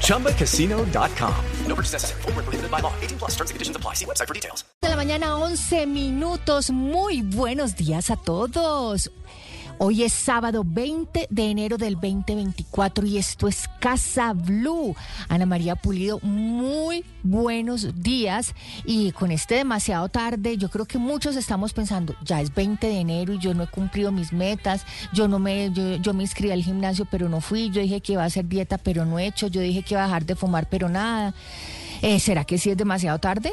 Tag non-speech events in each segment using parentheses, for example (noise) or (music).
ChumbaCasino.com. No purchase necessary. Full prohibited by law. 18 plus terms and conditions apply. See website for details. De la mañana, 11 minutos. Muy buenos días a todos. Hoy es sábado 20 de enero del 2024 y esto es Casa Blue. Ana María Pulido, muy buenos días. Y con este demasiado tarde, yo creo que muchos estamos pensando, ya es 20 de enero y yo no he cumplido mis metas. Yo no me, yo, yo me inscribí al gimnasio, pero no fui. Yo dije que iba a hacer dieta, pero no he hecho. Yo dije que iba a dejar de fumar, pero nada. Eh, ¿Será que sí es demasiado tarde?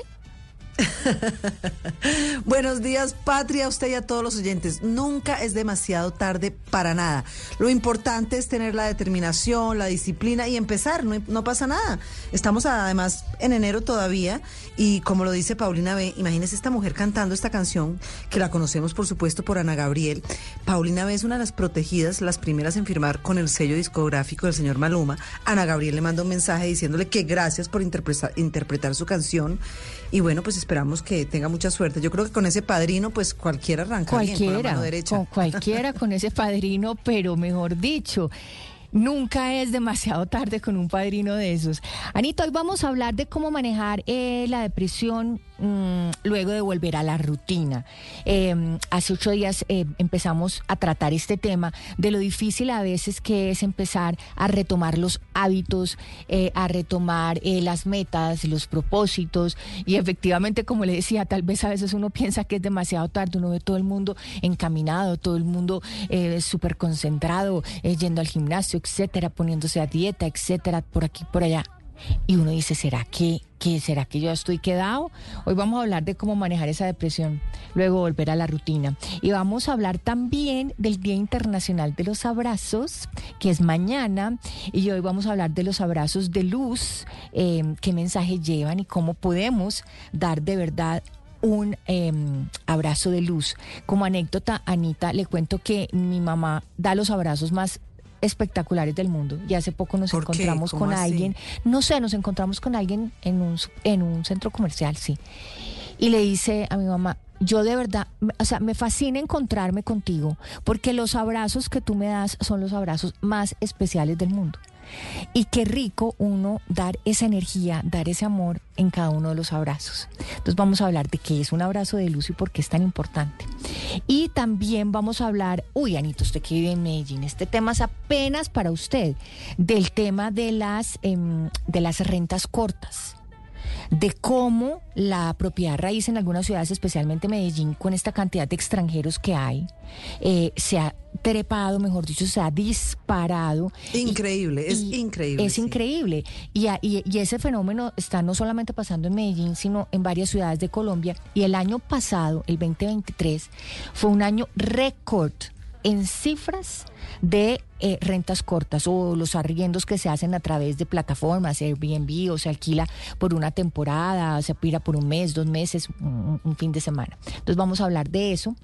(laughs) Buenos días, Patria, a usted y a todos los oyentes. Nunca es demasiado tarde para nada. Lo importante es tener la determinación, la disciplina y empezar. No, no pasa nada. Estamos además en enero todavía y como lo dice Paulina B, imagínese esta mujer cantando esta canción que la conocemos por supuesto por Ana Gabriel. Paulina B es una de las protegidas, las primeras en firmar con el sello discográfico del señor Maluma. Ana Gabriel le manda un mensaje diciéndole que gracias por interpretar, interpretar su canción y bueno, pues esperamos que tenga mucha suerte. Yo creo que con ese padrino, pues cualquiera arranca cualquiera, bien con la mano derecha. Con cualquiera con ese padrino, pero mejor dicho. Nunca es demasiado tarde con un padrino de esos. Anita, hoy vamos a hablar de cómo manejar eh, la depresión mmm, luego de volver a la rutina. Eh, hace ocho días eh, empezamos a tratar este tema de lo difícil a veces que es empezar a retomar los hábitos, eh, a retomar las metas, los propósitos. Y efectivamente, como le decía, tal vez a veces uno piensa que es demasiado tarde, uno ve todo el mundo encaminado, todo el mundo súper concentrado, yendo al gimnasio etcétera, poniéndose a dieta, etcétera, por aquí, por allá. Y uno dice, ¿será que, que, será que yo estoy quedado? Hoy vamos a hablar de cómo manejar esa depresión, luego volver a la rutina. Y vamos a hablar también del Día Internacional de los Abrazos, que es mañana. Y hoy vamos a hablar de los abrazos de luz, eh, qué mensaje llevan y cómo podemos dar de verdad un eh, abrazo de luz. Como anécdota, Anita, le cuento que mi mamá da los abrazos más espectaculares del mundo. Y hace poco nos encontramos con así? alguien, no sé, nos encontramos con alguien en un, en un centro comercial, sí. Y le dice a mi mamá, yo de verdad, o sea, me fascina encontrarme contigo, porque los abrazos que tú me das son los abrazos más especiales del mundo. Y qué rico uno dar esa energía, dar ese amor en cada uno de los abrazos. Entonces vamos a hablar de qué es un abrazo de luz y por qué es tan importante. Y también vamos a hablar, uy, Anito, usted que vive en Medellín, este tema es apenas para usted, del tema de las, eh, de las rentas cortas de cómo la propiedad raíz en algunas ciudades, especialmente Medellín, con esta cantidad de extranjeros que hay, eh, se ha trepado, mejor dicho, se ha disparado. Increíble, y, es y increíble. Es sí. increíble. Y, y, ese fenómeno está no solamente pasando en Medellín, sino en varias ciudades de Colombia. Y el año pasado, el 2023, fue un año récord en cifras de eh, rentas cortas o los arriendos que se hacen a través de plataformas, Airbnb o se alquila por una temporada, se pira por un mes, dos meses, un, un fin de semana. Entonces vamos a hablar de eso.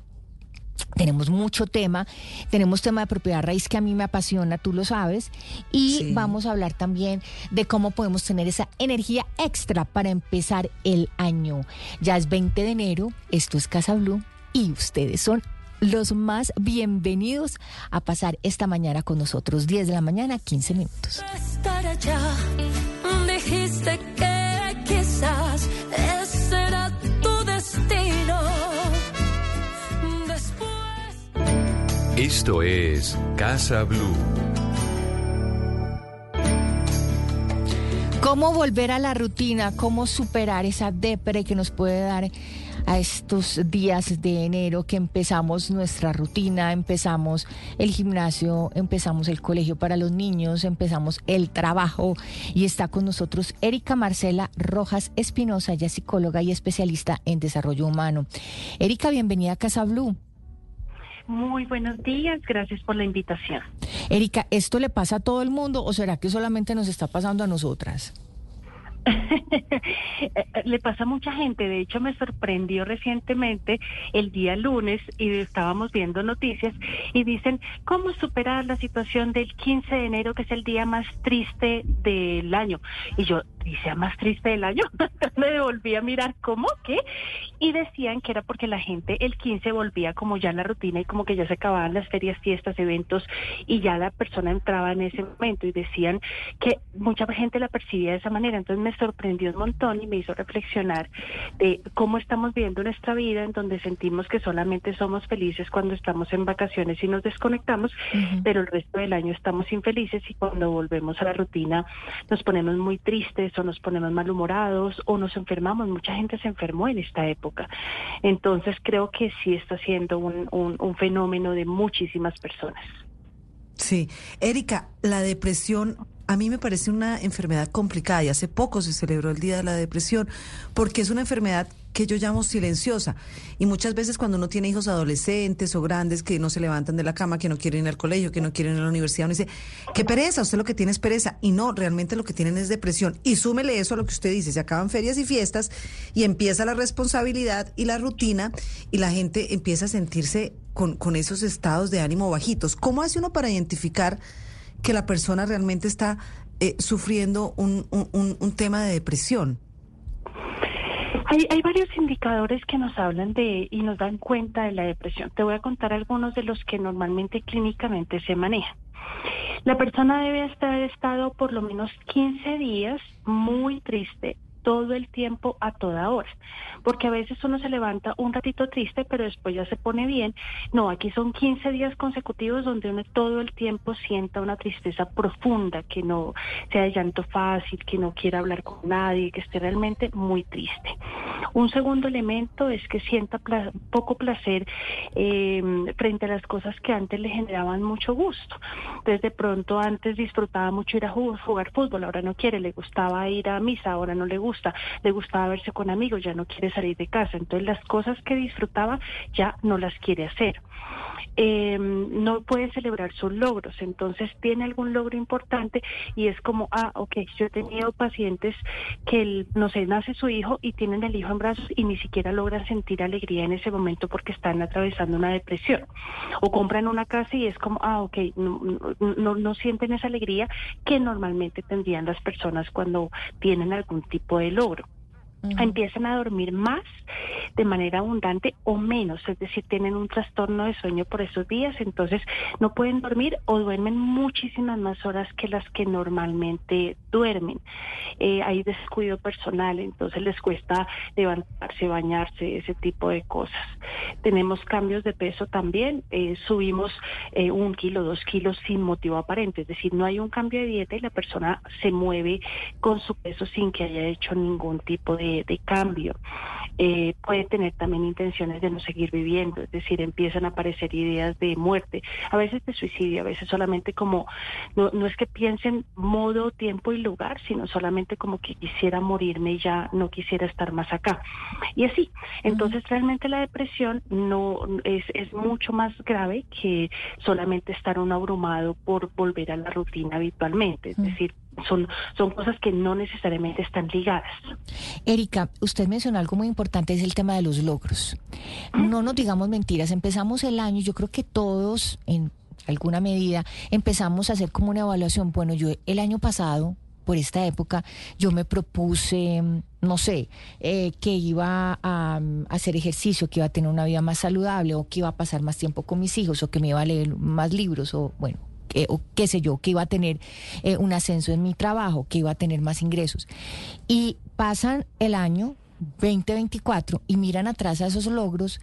Tenemos mucho tema, tenemos tema de propiedad raíz que a mí me apasiona, tú lo sabes, y Sí. vamos a hablar también de cómo podemos tener esa energía extra para empezar el año. Ya es 20 de enero, esto es Casa Blue y ustedes son los más bienvenidos a pasar esta mañana con nosotros. 10 de la mañana, 15 minutos. estar allá. Dijiste que quizás ese era tu destino. Después. Esto es Casa Blue. ¿Cómo volver a la rutina? ¿Cómo superar esa depre que nos puede dar a estos días de enero que empezamos nuestra rutina, empezamos el gimnasio, empezamos el colegio para los niños, empezamos el trabajo y está con nosotros Erika Marcela Rojas Espinosa, es psicóloga y especialista en desarrollo humano. Erika, bienvenida a Casa Blue. Muy buenos días, gracias por la invitación. Erika, ¿esto le pasa a todo el mundo o será que solamente nos está pasando a nosotras? (laughs) Le pasa a mucha gente. De hecho, me sorprendió recientemente el día lunes y estábamos viendo noticias y dicen cómo superar la situación del 15 de enero, que es el día más triste del año. Y yo, ¿dice más triste del año? (laughs) me devolví a mirar, ¿cómo? ¿Qué? Y decían que era porque la gente el 15 volvía como ya en la rutina y como que ya se acababan las ferias, fiestas, eventos y ya la persona entraba en ese momento y decían que mucha gente la percibía de esa manera. Entonces me sorprendió un montón y me hizo reflexionar de cómo estamos viviendo nuestra vida en donde sentimos que solamente somos felices cuando estamos en vacaciones y nos desconectamos, pero el resto del año estamos infelices y cuando volvemos a la rutina nos ponemos muy tristes o nos ponemos malhumorados o nos enfermamos. Mucha gente se enfermó en esta época. Entonces creo que sí está siendo un, un, un fenómeno de muchísimas personas. Sí. Erika, la depresión a mí me parece una enfermedad complicada y hace poco se celebró el Día de la Depresión porque es una enfermedad que yo llamo silenciosa. Y muchas veces cuando uno tiene hijos adolescentes o grandes que no se levantan de la cama, que no quieren ir al colegio, que no quieren ir a la universidad, uno dice, qué pereza, usted lo que tiene es pereza. Y no, realmente lo que tienen es depresión. Y súmele eso a lo que usted dice, se acaban ferias y fiestas y empieza la responsabilidad y la rutina y la gente empieza a sentirse con, con esos estados de ánimo bajitos. ¿Cómo hace uno para identificar que la persona realmente está eh, sufriendo un, un, tema de depresión? Hay, hay varios indicadores que nos hablan de y nos dan cuenta de la depresión. Te voy a contar algunos de los que normalmente clínicamente se manejan. La persona debe estar estado por lo menos 15 días muy triste, todo el tiempo, a toda hora. Porque a veces uno se levanta un ratito triste, pero después ya se pone bien. No, aquí son 15 días consecutivos donde uno todo el tiempo sienta una tristeza profunda, que no sea de llanto fácil, que no quiera hablar con nadie, que esté realmente muy triste. Un segundo elemento es que sienta poco placer eh, frente a las cosas que antes le generaban mucho gusto. Entonces de pronto antes disfrutaba mucho ir a jugar fútbol, ahora no quiere, le gustaba ir a misa, ahora no le gusta, le gustaba verse con amigos, ya no quiere salir de casa. Entonces las cosas que disfrutaba ya no las quiere hacer. Eh, no puede celebrar sus logros, entonces tiene algún logro importante y es como, ah, ok, yo he tenido pacientes que, no sé, nace su hijo y tienen el hijo en brazos y ni siquiera logran sentir alegría en ese momento porque están atravesando una depresión. O compran una casa y es como, ah, ok, no, no, no sienten esa alegría que normalmente tendrían las personas cuando tienen algún tipo de logro. Empiezan a dormir más de manera abundante o menos, es decir, tienen un trastorno de sueño por esos días, entonces no pueden dormir o duermen muchísimas más horas que las que normalmente duermen. Eh, hay descuido personal, entonces les cuesta levantarse, bañarse, ese tipo de cosas. Tenemos cambios de peso también, eh, subimos eh, un kilo, dos kilos sin motivo aparente, es decir, no hay un cambio de dieta y la persona se mueve con su peso sin que haya hecho ningún tipo de de, cambio. Eh, puede tener también intenciones de no seguir viviendo, es decir, empiezan a aparecer ideas de muerte, a veces de suicidio, a veces solamente como, no, no es que piensen modo, tiempo y lugar, sino solamente como que quisiera morirme y ya no quisiera estar más acá. Y así, entonces uh -huh. realmente la depresión no es, es mucho más grave que solamente estar un abrumado por volver a la rutina habitualmente, es uh -huh. decir, son, son cosas que no necesariamente están ligadas. Erika, usted mencionó algo muy importante, es el tema de los logros. No nos digamos mentiras, empezamos el año, yo creo que todos en alguna medida empezamos a hacer como una evaluación. Bueno, yo el año pasado, por esta época, yo me propuse, no sé, eh, que iba a, a, hacer ejercicio, que iba a tener una vida más saludable, o que iba a pasar más tiempo con mis hijos, o que me iba a leer más libros, o bueno, o qué sé yo, que iba a tener eh, un ascenso en mi trabajo, que iba a tener más ingresos. Y pasan el año 2024 y miran atrás a esos logros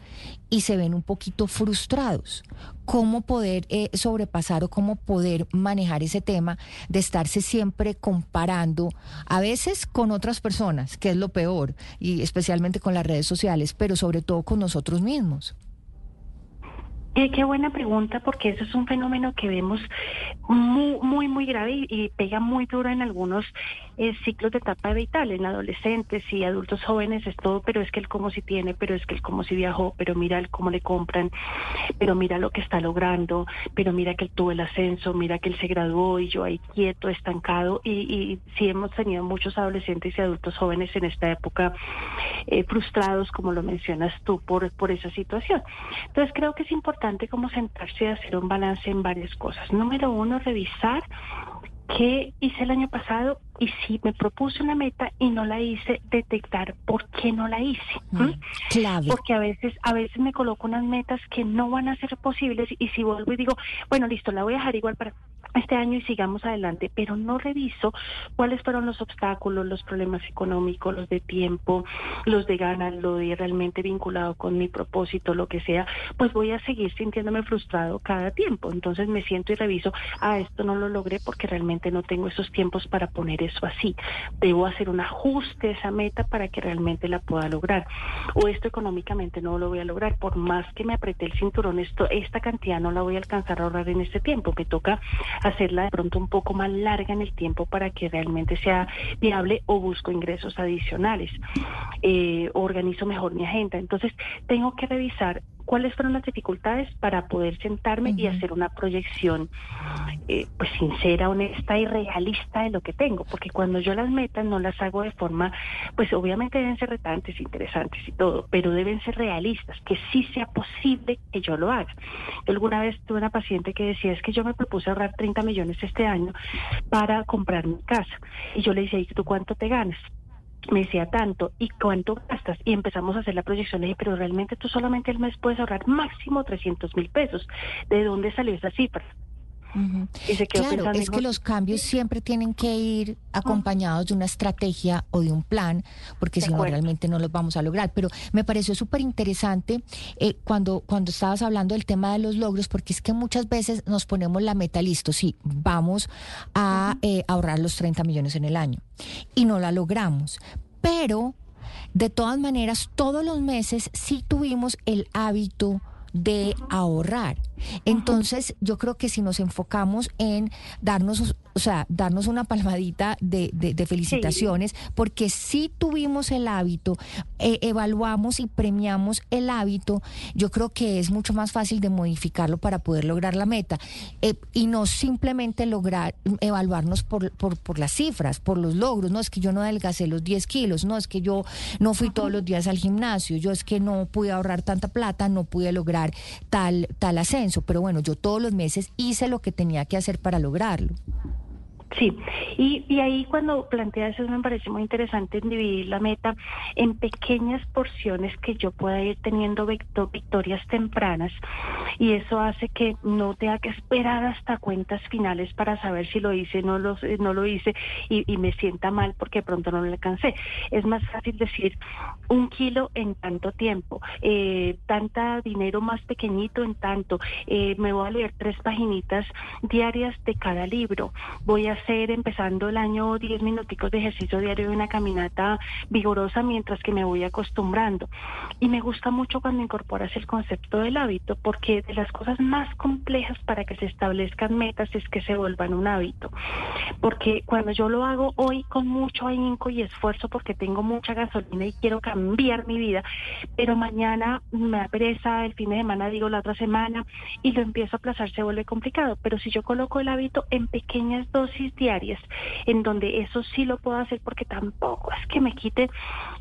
y se ven un poquito frustrados. ¿Cómo poder eh, sobrepasar o cómo poder manejar ese tema de estarse siempre comparando, a veces con otras personas, que es lo peor, y especialmente con las redes sociales, pero sobre todo con nosotros mismos? Eh, qué buena pregunta, porque eso es un fenómeno que vemos muy, muy, muy grave y, y, pega muy duro en algunos eh, ciclos de etapa vital en adolescentes y adultos jóvenes es todo, pero es que él como si tiene, pero es que él como si viajó, pero mira el cómo le compran, pero mira lo que está logrando, pero mira que él tuvo el ascenso, mira que él se graduó y yo ahí quieto, estancado y, y sí hemos tenido muchos adolescentes y adultos jóvenes en esta época eh, frustrados, como lo mencionas tú, por, por esa situación. Entonces creo que es importante como sentarse y hacer un balance en varias cosas. Número uno, revisar qué hice el año pasado y si me propuse una meta y no la hice, detectar por qué no la hice. Mm, clave. Porque a veces, a veces me coloco unas metas que no van a ser posibles y si vuelvo y digo, bueno, listo, la voy a dejar igual para este año y sigamos adelante, pero no reviso cuáles fueron los obstáculos, los problemas económicos, los de tiempo, los de ganas, lo de realmente vinculado con mi propósito, lo que sea, pues voy a seguir sintiéndome frustrado cada tiempo. Entonces me siento y reviso, ah, esto no lo logré porque realmente no tengo esos tiempos para poner eso así. Debo hacer un ajuste a esa meta para que realmente la pueda lograr. O esto económicamente no lo voy a lograr, por más que me apreté el cinturón, esto, esta cantidad no la voy a alcanzar a ahorrar en este tiempo. Me toca hacerla de pronto un poco más larga en el tiempo para que realmente sea viable o busco ingresos adicionales. Eh, organizo mejor mi agenda. Entonces, tengo que revisar cuáles fueron las dificultades para poder sentarme y hacer una proyección eh, pues sincera, honesta y realista de lo que tengo, porque cuando yo las metas no las hago de forma, pues obviamente deben ser retantes, interesantes y todo, pero deben ser realistas, que sí sea posible que yo lo haga. Yo alguna vez tuve una paciente que decía, es que yo me propuse ahorrar 30 millones este año para comprar mi casa, y yo le decía, ¿y tú cuánto te ganas? Me decía tanto y cuánto gastas y empezamos a hacer la proyección le dije pero realmente tú solamente el mes puedes ahorrar máximo 300 mil pesos ¿de dónde salió esa cifra? Y se quedó claro, es que los cambios siempre tienen que ir acompañados de una estrategia o de un plan, porque si no realmente no los vamos a lograr. Pero me pareció súper interesante eh, cuando, cuando estabas hablando del tema de los logros, porque es que muchas veces nos ponemos la meta listo, sí, vamos a eh, ahorrar los 30 millones en el año y no la logramos. Pero de todas maneras, todos los meses sí tuvimos el hábito de ahorrar. Entonces, yo creo que si nos enfocamos en darnos, o sea, darnos una palmadita de, de, felicitaciones, porque si tuvimos el hábito, eh, evaluamos y premiamos el hábito, yo creo que es mucho más fácil de modificarlo para poder lograr la meta eh, y no simplemente lograr evaluarnos por, por, por, las cifras, por los logros. No es que yo no adelgacé los 10 kilos, no es que yo no fui todos los días al gimnasio, yo es que no pude ahorrar tanta plata, no pude lograr tal, tal pero bueno, yo todos los meses hice lo que tenía que hacer para lograrlo. Sí, y, y ahí cuando plantea eso me parece muy interesante dividir la meta en pequeñas porciones que yo pueda ir teniendo victorias tempranas y eso hace que no tenga que esperar hasta cuentas finales para saber si lo hice no lo, no lo hice y, y me sienta mal porque pronto no lo alcancé. Es más fácil decir un kilo en tanto tiempo, eh, tanta dinero más pequeñito en tanto, eh, me voy a leer tres paginitas diarias de cada libro, voy a hacer empezando el año 10 minuticos de ejercicio diario y una caminata vigorosa mientras que me voy acostumbrando. Y me gusta mucho cuando incorporas el concepto del hábito, porque de las cosas más complejas para que se establezcan metas es que se vuelvan un hábito. Porque cuando yo lo hago hoy con mucho ahínco y esfuerzo porque tengo mucha gasolina y quiero cambiar mi vida, pero mañana me apereza, el fin de semana digo la otra semana y lo empiezo a aplazar, se vuelve complicado. Pero si yo coloco el hábito en pequeñas dosis diarias, en donde eso sí lo puedo hacer porque tampoco es que me quite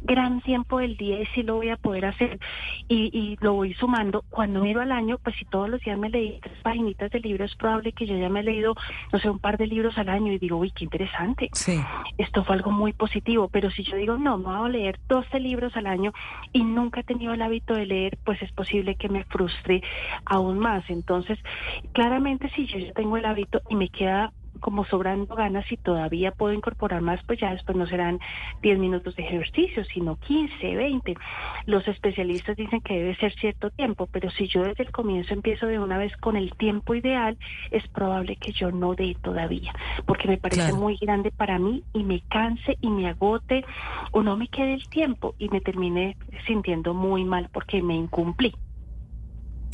gran tiempo del día y sí lo voy a poder hacer y, y lo voy sumando. Cuando miro al año, pues si todos los días me leí tres paginitas de libro, es probable que yo ya me he leído, no sé, un par de libros al año y digo, uy, qué interesante. Sí. Esto fue algo muy positivo, pero si yo digo, no, me voy a leer 12 libros al año y nunca he tenido el hábito de leer, pues es posible que me frustre aún más. Entonces, claramente si yo ya tengo el hábito y me queda como sobrando ganas y todavía puedo incorporar más, pues ya después no serán 10 minutos de ejercicio, sino 15, 20. Los especialistas dicen que debe ser cierto tiempo, pero si yo desde el comienzo empiezo de una vez con el tiempo ideal, es probable que yo no dé todavía, porque me parece muy grande para mí y me canse y me agote o no me quede el tiempo y me termine sintiendo muy mal porque me incumplí.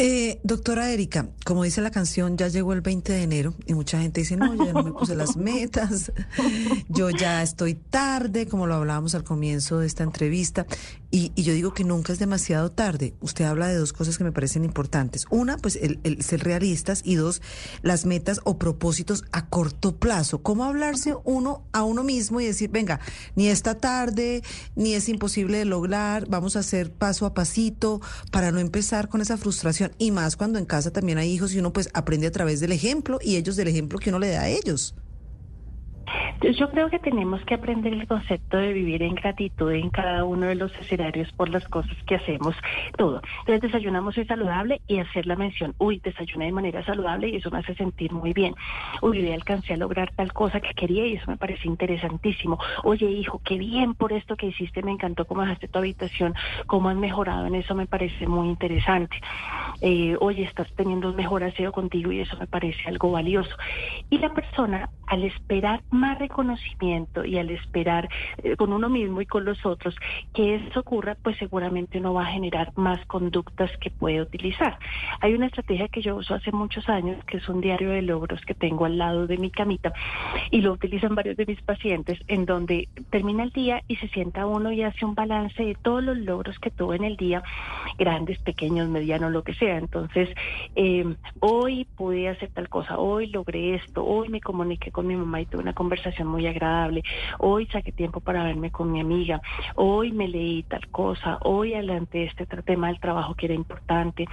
Eh, doctora Erika, como dice la canción, ya llegó el 20 de enero y mucha gente dice, no, yo ya no me puse las metas, yo ya estoy tarde, como lo hablábamos al comienzo de esta entrevista, y, y yo digo que nunca es demasiado tarde. Usted habla de dos cosas que me parecen importantes. Una, pues el, el ser realistas y dos, las metas o propósitos a corto plazo. ¿Cómo hablarse uno a uno mismo y decir, venga, ni está tarde, ni es imposible de lograr, vamos a hacer paso a pasito para no empezar con esa frustración? Y más cuando en casa también hay hijos y uno pues aprende a través del ejemplo y ellos del ejemplo que uno le da a ellos. Yo creo que tenemos que aprender el concepto de vivir en gratitud en cada uno de los escenarios por las cosas que hacemos, todo. Entonces desayunamos hoy saludable y hacer la mención, uy, desayuné de manera saludable y eso me hace sentir muy bien. Uy, hoy alcancé a lograr tal cosa que quería y eso me parece interesantísimo. Oye, hijo, qué bien por esto que hiciste, me encantó cómo dejaste tu habitación, cómo has mejorado en eso, me parece muy interesante. Eh, oye, estás teniendo un mejor aseo contigo y eso me parece algo valioso. Y la persona, al esperar más reconocimiento y al esperar eh, con uno mismo y con los otros que eso ocurra, pues seguramente uno va a generar más conductas que puede utilizar. Hay una estrategia que yo uso hace muchos años, que es un diario de logros que tengo al lado de mi camita y lo utilizan varios de mis pacientes, en donde termina el día y se sienta uno y hace un balance de todos los logros que tuvo en el día, grandes, pequeños, medianos, lo que sea. Entonces, eh, hoy pude hacer tal cosa, hoy logré esto, hoy me comuniqué con mi mamá y tuve una conversación muy agradable, hoy saqué tiempo para verme con mi amiga, hoy me leí tal cosa, hoy adelanté este tema del trabajo que era importante,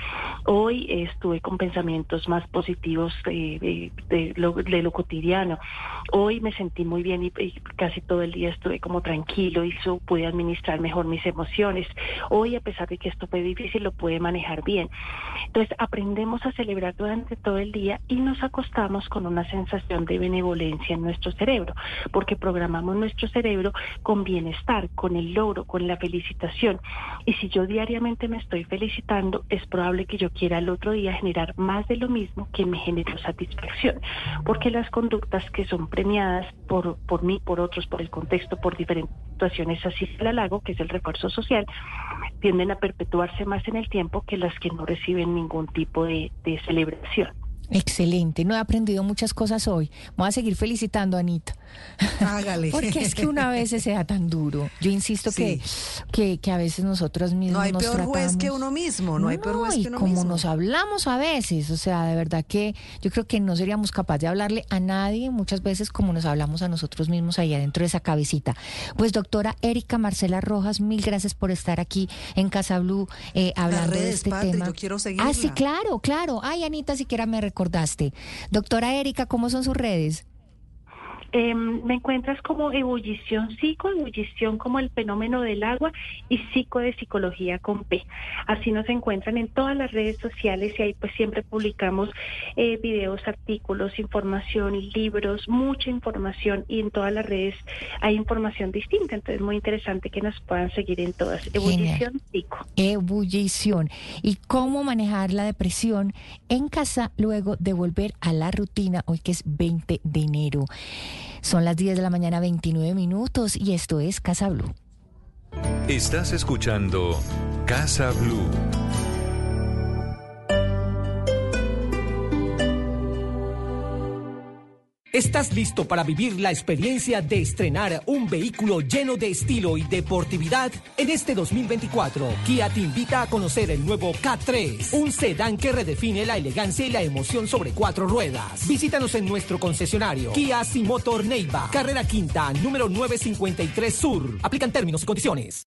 hoy estuve con pensamientos más positivos de, lo, cotidiano, hoy me sentí muy bien y, casi todo el día estuve como tranquilo y pude administrar mejor mis emociones, hoy a pesar de que esto fue difícil lo pude manejar bien. Entonces aprendemos a celebrar durante todo el día y nos acostamos con una sensación de benevolencia en nuestro cerebro porque programamos nuestro cerebro con bienestar, con el logro, con la felicitación. Y si yo diariamente me estoy felicitando, es probable que yo quiera el otro día generar más de lo mismo que me generó satisfacción, porque las conductas que son premiadas por, por mí, por otros, por el contexto, por diferentes situaciones así el halago, que es el refuerzo social, tienden a perpetuarse más en el tiempo que las que no reciben ningún tipo de celebración. Excelente, no he aprendido muchas cosas hoy. Voy a seguir felicitando a Anita. Hágale. Porque es que una vez se da tan duro. Yo insisto sí. que, que, que, a veces nosotros mismos no hay nos peor tratamos... juez que uno mismo, no hay peor juez que uno como mismo. nos hablamos a veces, o sea, de verdad que yo creo que no seríamos capaces de hablarle a nadie muchas veces como nos hablamos a nosotros mismos ahí adentro de esa cabecita. Pues doctora Erika Marcela Rojas, mil gracias por estar aquí en Casa Blue eh, hablando redes, de este Patri, tema. Yo quiero seguirla. Ah, sí, claro, claro. Ay, Anita, siquiera me recordaste. Doctora Erika, ¿cómo son sus redes? Eh, me encuentras como ebullición psico, ebullición como el fenómeno del agua y psico de psicología con P. Así nos encuentran en todas las redes sociales y ahí pues siempre publicamos eh, videos, artículos, información, libros, mucha información y en todas las redes hay información distinta. Entonces muy interesante que nos puedan seguir en todas. Ebullición psico. Ebullición. ¿Y cómo manejar la depresión en casa luego de volver a la rutina hoy que es 20 de enero? Son las 10 de la mañana 29 minutos y esto es Casa Blue. Estás escuchando Casa Blue. ¿Estás listo para vivir la experiencia de estrenar un vehículo lleno de estilo y deportividad? En este 2024, Kia te invita a conocer el nuevo K3, un sedán que redefine la elegancia y la emoción sobre cuatro ruedas. Visítanos en nuestro concesionario Kia Simotor Neiva, carrera quinta, número 953 Sur. Aplican términos y condiciones.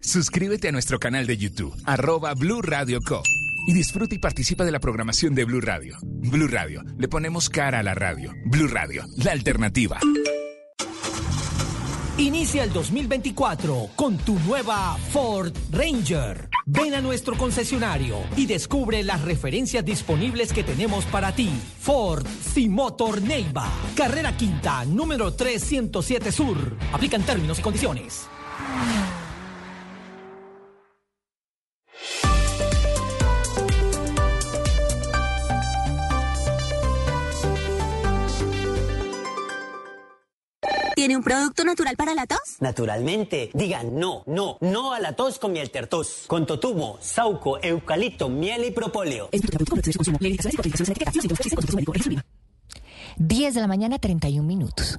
Suscríbete a nuestro canal de YouTube, arroba Blue Radio Co. Y disfruta y participa de la programación de Blue Radio. Blue Radio, le ponemos cara a la radio. Blue Radio, la alternativa. Inicia el 2024 con tu nueva Ford Ranger. Ven a nuestro concesionario y descubre las referencias disponibles que tenemos para ti. Ford Simotor Neiva. Carrera Quinta, número 307 Sur. Aplican términos y condiciones. ¿Tiene un producto natural para la tos? Naturalmente. Digan no, no, no a la tos con miel tertos. Con totumo, sauco, eucalipto, miel y propóleo. 10 de la mañana, 31 minutos.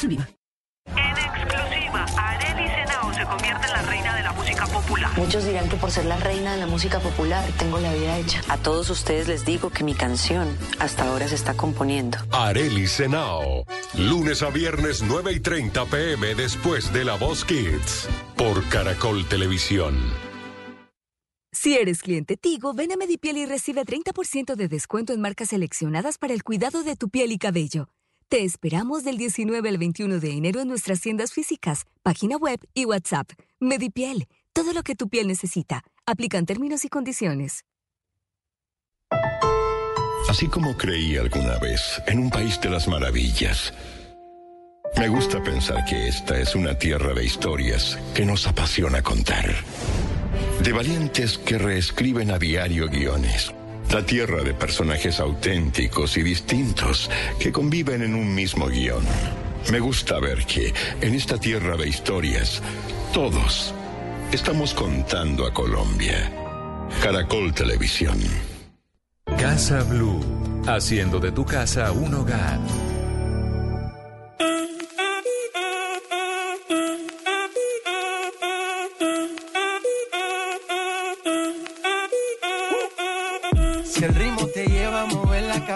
Viva. En exclusiva, Arely Senao se convierte en la reina de la música popular. Muchos dirán que por ser la reina de la música popular tengo la vida hecha. A todos ustedes les digo que mi canción hasta ahora se está componiendo. Areli Senao, lunes a viernes 9 y 30 pm después de La Voz Kids, por Caracol Televisión. Si eres cliente Tigo, ven a Medipiel y recibe 30% de descuento en marcas seleccionadas para el cuidado de tu piel y cabello. Te esperamos del 19 al 21 de enero en nuestras tiendas físicas, página web y WhatsApp. Medipiel, todo lo que tu piel necesita. Aplican términos y condiciones. Así como creí alguna vez en un país de las maravillas, me gusta pensar que esta es una tierra de historias que nos apasiona contar. De valientes que reescriben a diario guiones. La tierra de personajes auténticos y distintos que conviven en un mismo guion. Me gusta ver que en esta tierra de historias, todos estamos contando a Colombia. Caracol Televisión. Casa Blue, haciendo de tu casa un hogar.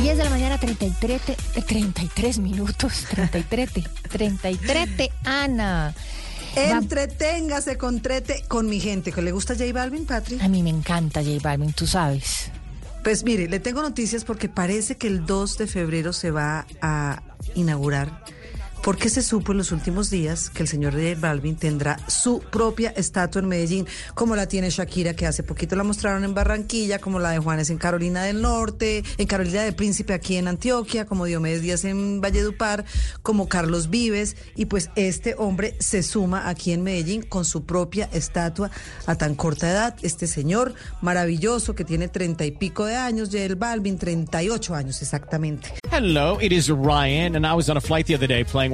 10 de la mañana, 33, te- eh, 33 minutos. 33, te- 33, te, Ana. Entreténgase con trete con mi gente. ¿Que le gusta J Balvin, Patri? A mí me encanta J Balvin, tú sabes. Pues mire, le tengo noticias porque parece que el 2 de febrero se va a inaugurar. Porque se supo en los últimos días que el señor J Balvin tendrá su propia estatua en Medellín, como la tiene Shakira, que hace poquito la mostraron en Barranquilla, como la de Juanes en Carolina del Norte, en Carolina del Príncipe aquí en Antioquia, como Diomedes Díaz en Valledupar, como Carlos Vives. Y pues este hombre se suma aquí en Medellín con su propia estatua a tan corta edad. Este señor maravilloso que tiene treinta y pico de años, J Balvin, 38 años exactamente. Hello, it is Ryan, and I was on a flight the other day playing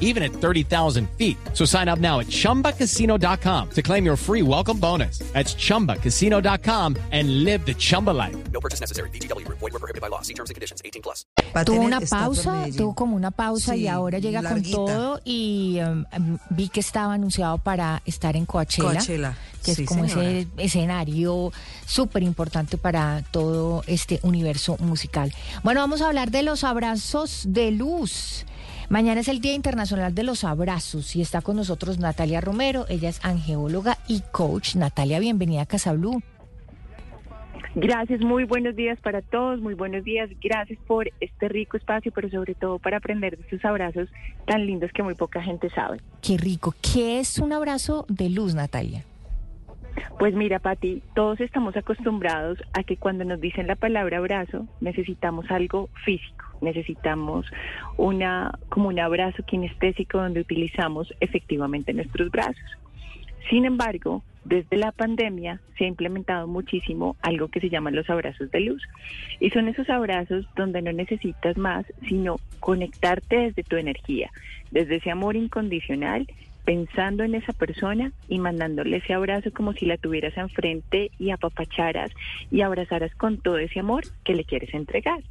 even at 30,000 feet. So sign up now at chumbacasino.com to claim your free welcome bonus. That's chumbacasino.com and live the Chumba life. No purchase necessary. VGW Group. Void were prohibited by law. See terms and conditions. 18 plus. Tuvo una pausa, tuvo como una pausa y Sí, ahora llega larguita. con todo y um, um, vi que estaba anunciado para estar en Coachella, Coachella, que sí, es como señora. ese escenario súper importante para todo este universo musical. Bueno, vamos a hablar de los abrazos de luz. Mañana es el Día Internacional de los Abrazos y está con nosotros Natalia Romero. Ella es angeóloga y coach. Natalia, bienvenida a Casa Blue. Gracias, muy buenos días para todos, muy buenos días. Gracias por este rico espacio, pero sobre todo para aprender de estos abrazos tan lindos que muy poca gente sabe. Qué rico. ¿Qué es un abrazo de luz, Natalia? Pues mira, Pati, todos estamos acostumbrados a que cuando nos dicen la palabra abrazo, necesitamos algo físico, necesitamos una como un abrazo kinestésico donde utilizamos efectivamente nuestros brazos. Sin embargo, desde la pandemia se ha implementado muchísimo algo que se llaman los abrazos de luz. Y son esos abrazos donde no necesitas más, sino conectarte desde tu energía, desde ese amor incondicional, pensando en esa persona y mandándole ese abrazo como si la tuvieras enfrente y apapacharas y abrazaras con todo ese amor que le quieres entregar.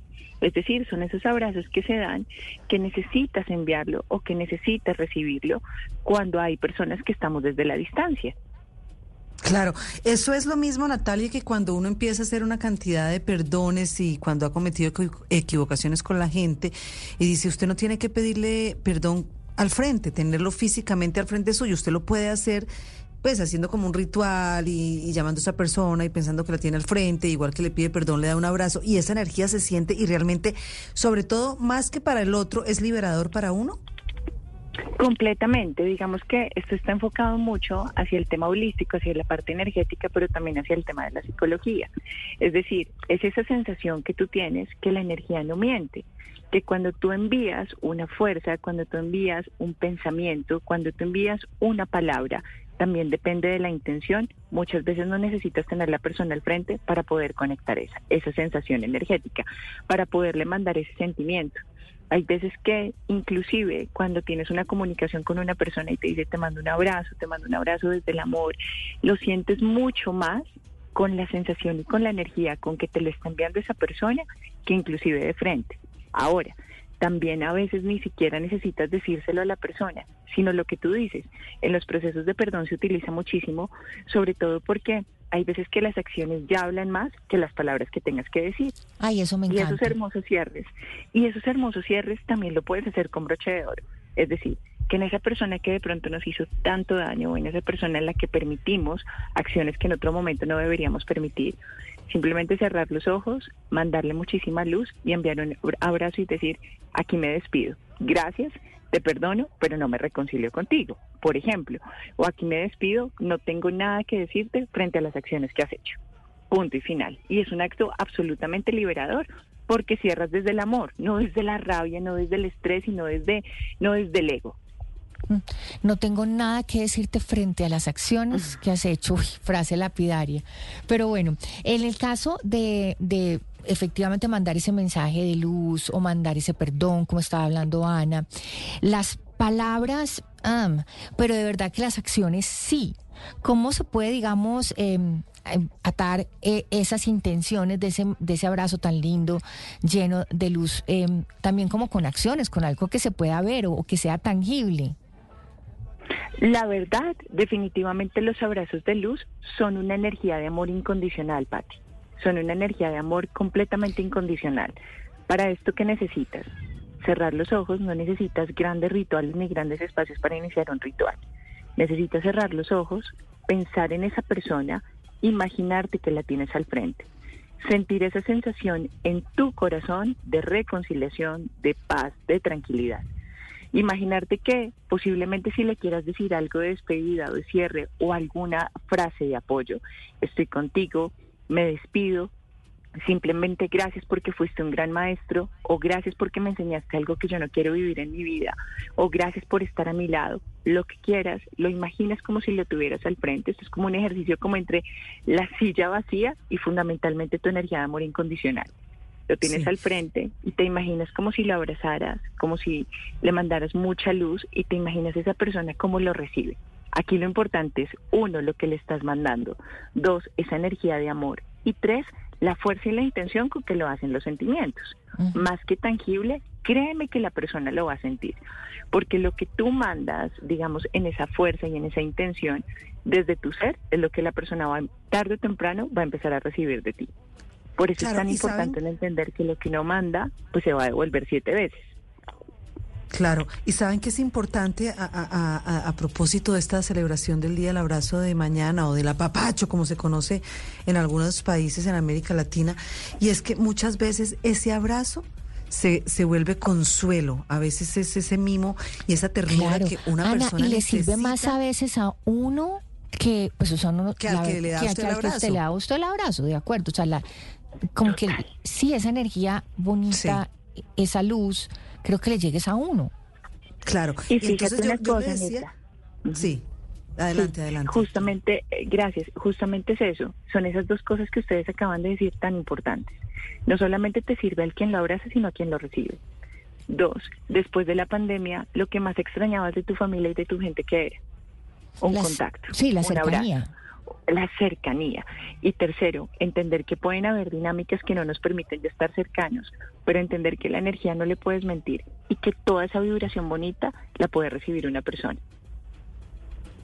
Es decir, son esos abrazos que se dan que necesitas enviarlo o que necesitas recibirlo cuando hay personas que estamos desde la distancia. Claro, eso es lo mismo, Natalia, que cuando uno empieza a hacer una cantidad de perdones y cuando ha cometido equi- equivocaciones con la gente y dice, usted no tiene que pedirle perdón al frente, tenerlo físicamente al frente suyo, usted lo puede hacer pues haciendo como un ritual y, llamando a esa persona y pensando que la tiene al frente, igual que le pide perdón, le da un abrazo y esa energía se siente y realmente, sobre todo, más que para el otro, es liberador para uno. Completamente, digamos que esto está enfocado mucho hacia el tema holístico, hacia la parte energética, pero también hacia el tema de la psicología. Es decir, es esa sensación que tú tienes que la energía no miente, que cuando tú envías una fuerza, cuando tú envías un pensamiento, cuando tú envías una palabra, también depende de la intención. Muchas veces no necesitas tener la persona al frente para poder conectar esa, esa sensación energética, para poderle mandar ese sentimiento. Hay veces que inclusive cuando tienes una comunicación con una persona y te dice te mando un abrazo, te mando un abrazo desde el amor, lo sientes mucho más con la sensación y con la energía con que te lo está enviando esa persona que inclusive de frente. Ahora, también a veces ni siquiera necesitas decírselo a la persona, sino lo que tú dices. En los procesos de perdón se utiliza muchísimo, sobre todo porque hay veces que las acciones ya hablan más que las palabras que tengas que decir. Ay, eso me Y encanta. esos hermosos cierres. Y esos hermosos cierres también lo puedes hacer con broche de oro. Es decir, que en esa persona que de pronto nos hizo tanto daño o en esa persona en la que permitimos acciones que en otro momento no deberíamos permitir, simplemente cerrar los ojos, mandarle muchísima luz y enviar un abrazo y decir, aquí me despido. Gracias, te perdono, pero no me reconcilio contigo, por ejemplo. O aquí me despido, no tengo nada que decirte frente a las acciones que has hecho. Punto y final. Y es un acto absolutamente liberador porque cierras desde el amor, no desde la rabia, no desde el estrés, sino desde, no desde el ego. No tengo nada que decirte frente a las acciones que has hecho. Uy, frase lapidaria. Pero bueno, en el caso de, de efectivamente mandar ese mensaje de luz o mandar ese perdón, como estaba hablando Ana, las palabras, pero de verdad que las acciones sí. ¿Cómo se puede, digamos, em, atar eh, esas intenciones de ese, de ese abrazo tan lindo, lleno de luz, em, también como con acciones, con algo que se pueda ver o, o que sea tangible? La verdad, definitivamente los abrazos de luz son una energía de amor incondicional, Patti. Son una energía de amor completamente incondicional. Para esto, ¿qué necesitas? Cerrar los ojos, no necesitas grandes rituales ni grandes espacios para iniciar un ritual. Necesitas cerrar los ojos, pensar en esa persona, imaginarte que la tienes al frente. Sentir esa sensación en tu corazón de reconciliación, de paz, de tranquilidad. Imaginarte que posiblemente si le quieras decir algo de despedida o de cierre o alguna frase de apoyo, estoy contigo, me despido, simplemente gracias porque fuiste un gran maestro o gracias porque me enseñaste algo que yo no quiero vivir en mi vida o gracias por estar a mi lado, lo que quieras, lo imaginas como si lo tuvieras al frente, esto es como un ejercicio como entre la silla vacía y fundamentalmente tu energía de amor incondicional lo tienes Sí. al frente y te imaginas como si lo abrazaras, como si le mandaras mucha luz y te imaginas esa persona cómo lo recibe. Aquí lo importante es, uno, lo que le estás mandando, dos, esa energía de amor y tres, la fuerza y la intención con que lo hacen los sentimientos. Más que tangible, créeme que la persona lo va a sentir, porque lo que tú mandas, digamos, en esa fuerza y en esa intención, desde tu ser, es lo que la persona va, tarde o temprano va a empezar a recibir de ti. Por eso Claro, es tan ¿y saben? importante en entender que lo que uno manda, pues se va a devolver siete veces. Claro, y saben que es importante a, a- a- a propósito de esta celebración del Día del Abrazo de mañana o del apapacho, como se conoce en algunos países en América Latina, y es que muchas veces ese abrazo se, se vuelve consuelo, a veces es ese mimo y esa ternura Claro. que una Ana, persona y le sirve más a veces a uno que, pues, o sea, uno, Que al la- que le da que usted el que abrazo. usted le da usted el abrazo, de acuerdo. O sea, la, como que sí, esa energía bonita, esa luz, creo que le llegues a uno. Claro. Y Y fíjate entonces yo- una yo le cosa, decía-. Sí, adelante, adelante. Justamente, eh, gracias, justamente es eso. Son esas dos cosas que ustedes acaban de decir tan importantes. No solamente te sirve al quien lo abraza, sino a quien lo recibe. Dos, después de la pandemia, lo que más extrañabas de tu familia y de tu gente, ¿qué era? Un Las- contacto. Sí, la abrazo, cercanía. La cercanía. Y tercero, entender que pueden haber dinámicas que no nos permiten estar cercanos, pero entender que la energía no le puedes mentir y que toda esa vibración bonita la puede recibir una persona.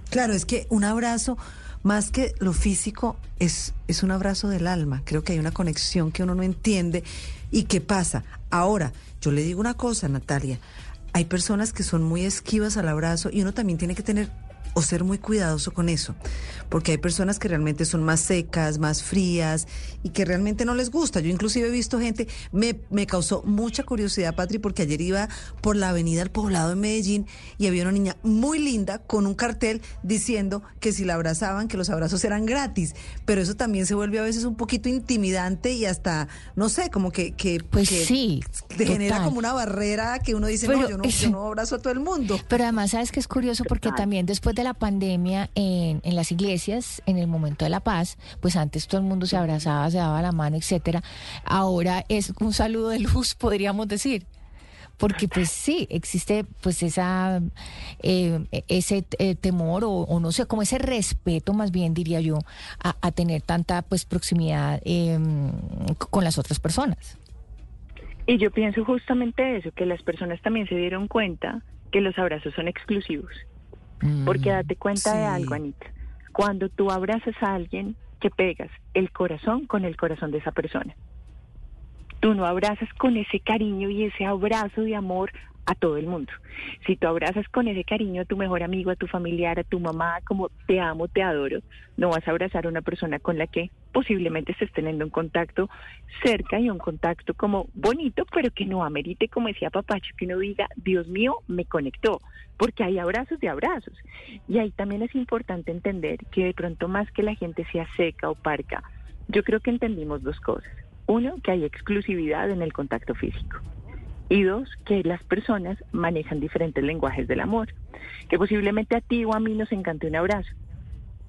Claro, es que un abrazo, más que lo físico, es, es un abrazo del alma. Creo que hay una conexión que uno no entiende. ¿Y qué pasa? Ahora, yo le digo una cosa, Natalia. Hay personas que son muy esquivas al abrazo y uno también tiene que tener o ser muy cuidadoso con eso, porque hay personas que realmente son más secas, más frías y que realmente no les gusta. Yo inclusive he visto gente, me, me causó mucha curiosidad, Patri, porque ayer iba por la avenida al poblado de Medellín y había una niña muy linda con un cartel diciendo que si la abrazaban, que los abrazos eran gratis, pero eso también se vuelve a veces un poquito intimidante y hasta, no sé, como que... que Pues que sí, te genera total. como una barrera que uno dice, Pero no, yo no, eso- yo no abrazo a todo el mundo. Pero además, sabes que es curioso porque también después de la pandemia en, en las iglesias, en el momento de la paz, pues antes todo el mundo se abrazaba, se daba la mano, etcétera. Ahora es un saludo de luz, (laughs) podríamos decir. Porque pues sí, existe pues esa eh, ese eh, temor o, no sé, como ese respeto más bien diría yo a, a tener tanta pues proximidad eh, con las otras personas. Y yo pienso justamente eso, que las personas también se dieron cuenta que los abrazos son exclusivos. Porque date cuenta de algo, Anita. Cuando tú abrazas a alguien, que pegas el corazón con el corazón de esa persona. Tú no abrazas con ese cariño y ese abrazo de amor a todo el mundo. Si tú abrazas con ese cariño a tu mejor amigo, a tu familiar, a tu mamá, como te amo, te adoro, no vas a abrazar a una persona con la que posiblemente estés teniendo un contacto cerca y un contacto como bonito, pero que no amerite, como decía Papacho, que uno diga, Dios mío, me conectó, porque hay abrazos de abrazos. Y ahí también es importante entender que de pronto más que la gente sea seca o parca, yo creo que entendimos dos cosas. Uno, que hay exclusividad en el contacto físico. Y dos, que las personas manejan diferentes lenguajes del amor. Que posiblemente a ti o a mí nos encante un abrazo,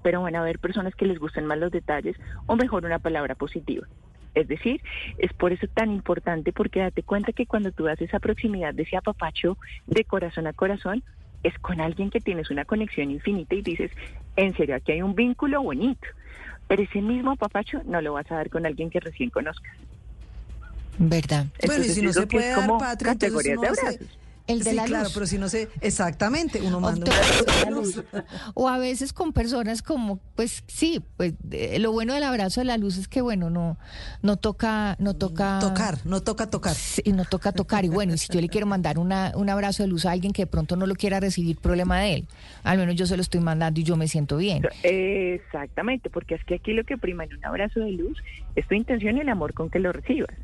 pero van a haber personas que les gusten más los detalles o mejor una palabra positiva. Es decir, es por eso tan importante porque date cuenta que cuando tú das esa proximidad de ese apapacho de corazón a corazón, es con alguien que tienes una conexión infinita y dices, en serio, aquí hay un vínculo bonito. Pero ese mismo apapacho no lo vas a dar con alguien que recién conozcas. ¿Verdad? Bueno, y Entonces, si no se puede dar como patria, entonces categorías uno de hace- abrazos. El de sí, la claro, luz. pero si no se, exactamente, uno manda un Optó abrazo por de la luz. luz. O a veces con personas como, pues sí, pues lo bueno del abrazo de la luz es que bueno, no, no toca, no toca Tocar, no toca tocar. Sí, no toca tocar. Y bueno, y si yo le quiero mandar una, un abrazo de luz a alguien que de pronto no lo quiera recibir, problema de él. Al menos yo se lo estoy mandando y yo me siento bien. Exactamente, porque es que aquí lo que prima en un abrazo de luz es tu intención y el amor con que lo recibas,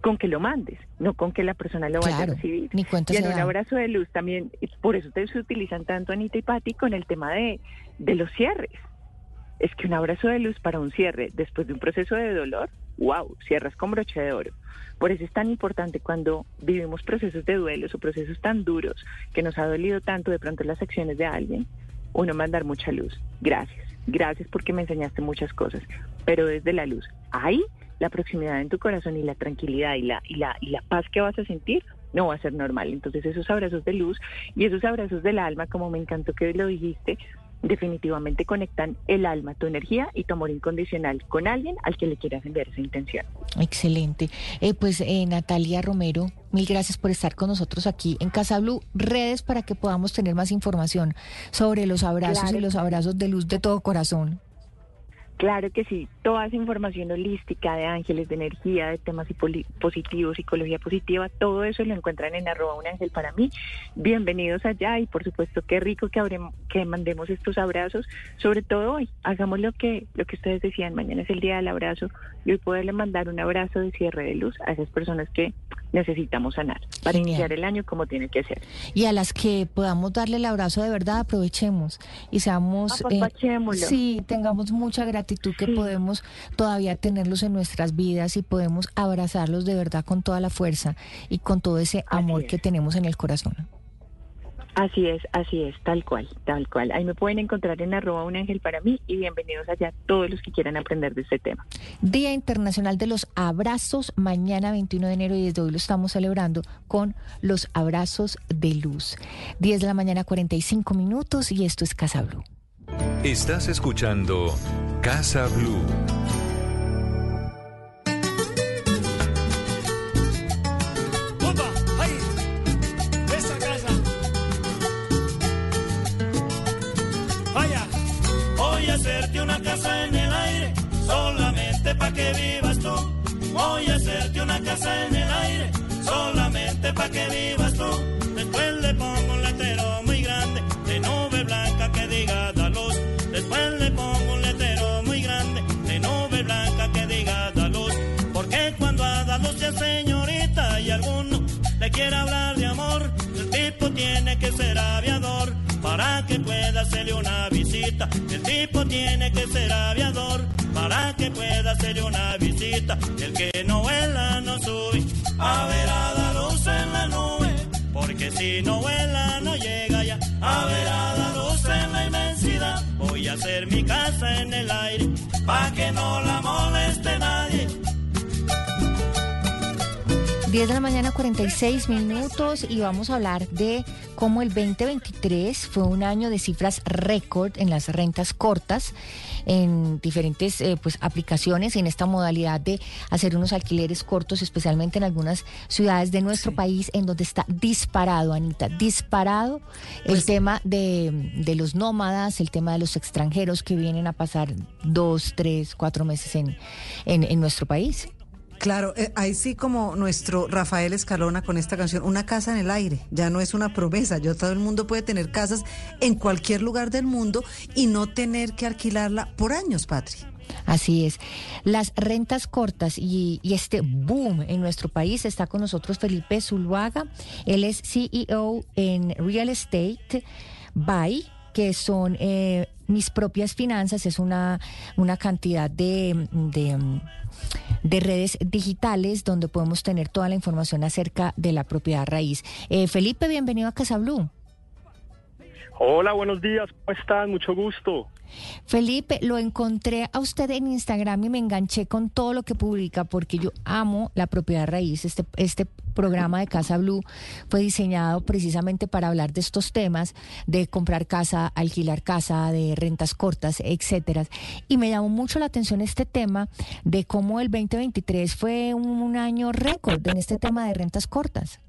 con que lo mandes, no con que la persona lo vaya Claro, a recibir. ni y en un abrazo de luz también, y por eso te se utilizan tanto Anita y Patti con el tema de, de los cierres. Es que un abrazo de luz para un cierre después de un proceso de dolor, wow, cierras con broche de oro. Por eso es tan importante cuando vivimos procesos de duelos o procesos tan duros que nos ha dolido tanto de pronto las acciones de alguien, uno mandar mucha luz. Gracias, gracias porque me enseñaste muchas cosas, pero desde la luz. Ahí la proximidad en tu corazón y la tranquilidad y la, y la, y la paz que vas a sentir no va a ser normal. Entonces esos abrazos de luz y esos abrazos del alma, como me encantó que lo dijiste, definitivamente conectan el alma, tu energía y tu amor incondicional con alguien al que le quieras enviar esa intención. Excelente. Eh, pues eh, Natalia Romero, mil gracias por estar con nosotros aquí en Casa Blue. Redes para que podamos tener más información sobre los abrazos Claro y los abrazos de luz de todo corazón. Claro que sí, toda esa información holística de ángeles, de energía, de temas positivos, psicología positiva, todo eso lo encuentran en arroba un ángel para mí. Bienvenidos allá y por supuesto qué rico que, abrem- que mandemos estos abrazos, sobre todo hoy. Hagamos lo que, lo que ustedes decían, mañana es el día del abrazo y hoy poderle mandar un abrazo de cierre de luz a esas personas que necesitamos sanar para Genial. iniciar el año como tiene que ser. Y a las que podamos darle el abrazo de verdad, aprovechemos y seamos... eh, Apapachémoslo. sí, tengamos mucha gratitud que podemos todavía tenerlos en nuestras vidas y podemos abrazarlos de verdad con toda la fuerza y con todo ese amor que tenemos en el corazón. Así es, así es, tal cual, tal cual. Ahí me pueden encontrar en arroba un ángel para mí y bienvenidos allá todos los que quieran aprender de este tema. Día Internacional de los Abrazos, mañana 21 de enero y desde hoy lo estamos celebrando con los abrazos de luz. 10 de la mañana 45 minutos y esto es Casa Blue. Estás escuchando Casa Blue. Que vivas tú. Después le pongo un letrero muy grande, de nube blanca que diga da luz. Después le pongo un letrero muy grande, de nube blanca que diga da luz. Porque cuando a da luz ya señorita y alguno le quiere hablar de amor, el tipo tiene que ser aviador para que pueda hacerle una visita. El tipo tiene que ser aviador para que pueda hacerle una visita. El que no vuela no sube a ver a la luz en la nube, porque si no vuela no llega ya a ver a la luz en la inmensidad. Voy a hacer mi casa en el aire para que no la 10 de la mañana 46 minutos y vamos a hablar de cómo el 2023 fue un año de cifras récord en las rentas cortas en diferentes eh, pues aplicaciones en esta modalidad de hacer unos alquileres cortos especialmente en algunas ciudades de nuestro país en donde está disparado Anita disparado el tema de, de los nómadas el tema de los extranjeros que vienen a pasar dos tres cuatro meses en, en, en nuestro país Claro, eh, ahí sí como nuestro Rafael Escalona con esta canción, una casa en el aire, ya no es una promesa, yo todo el mundo puede tener casas en cualquier lugar del mundo y no tener que alquilarla por años, Patri. Así es. Las rentas cortas y, este boom en nuestro país está con nosotros Felipe Zuluaga. Él es CEO en Real Estate Buy que son eh, mis propias finanzas, es una, una cantidad de, de, de, redes digitales donde podemos tener toda la información acerca de la propiedad raíz. Eh, Felipe, bienvenido a Casa Blue. Hola, buenos días, ¿cómo están? Mucho gusto. Felipe, lo encontré a usted en Instagram y me enganché con todo lo que publica porque yo amo la propiedad raíz. Este, este programa de Casa Blue fue diseñado precisamente para hablar de estos temas, de comprar casa, alquilar casa, de rentas cortas, etcétera. Y me llamó mucho la atención este tema de cómo el 2023 fue un, año récord en este tema de rentas cortas.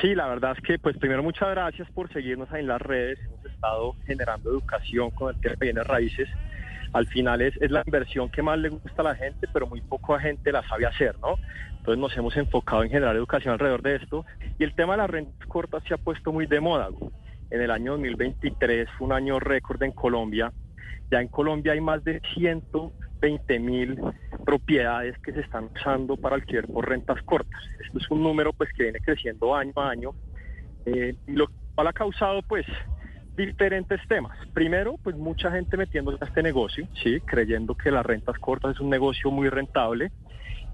Sí, la verdad es que, pues primero muchas gracias por seguirnos ahí en las redes. Estado generando educación con el de bienes raíces. Al final es, es la inversión que más le gusta a la gente, pero muy poca gente la sabe hacer, ¿no? Entonces nos hemos enfocado en generar educación alrededor de esto. Y el tema de las rentas cortas se ha puesto muy de moda. En el año 2023 fue un año récord en Colombia. Ya en Colombia hay más de 120 mil propiedades que se están usando para alquiler por rentas cortas. Esto es un número pues que viene creciendo año a año, eh, lo cual ha causado pues diferentes temas. Primero, pues mucha gente metiéndose a este negocio, sí, creyendo que las rentas cortas es un negocio muy rentable.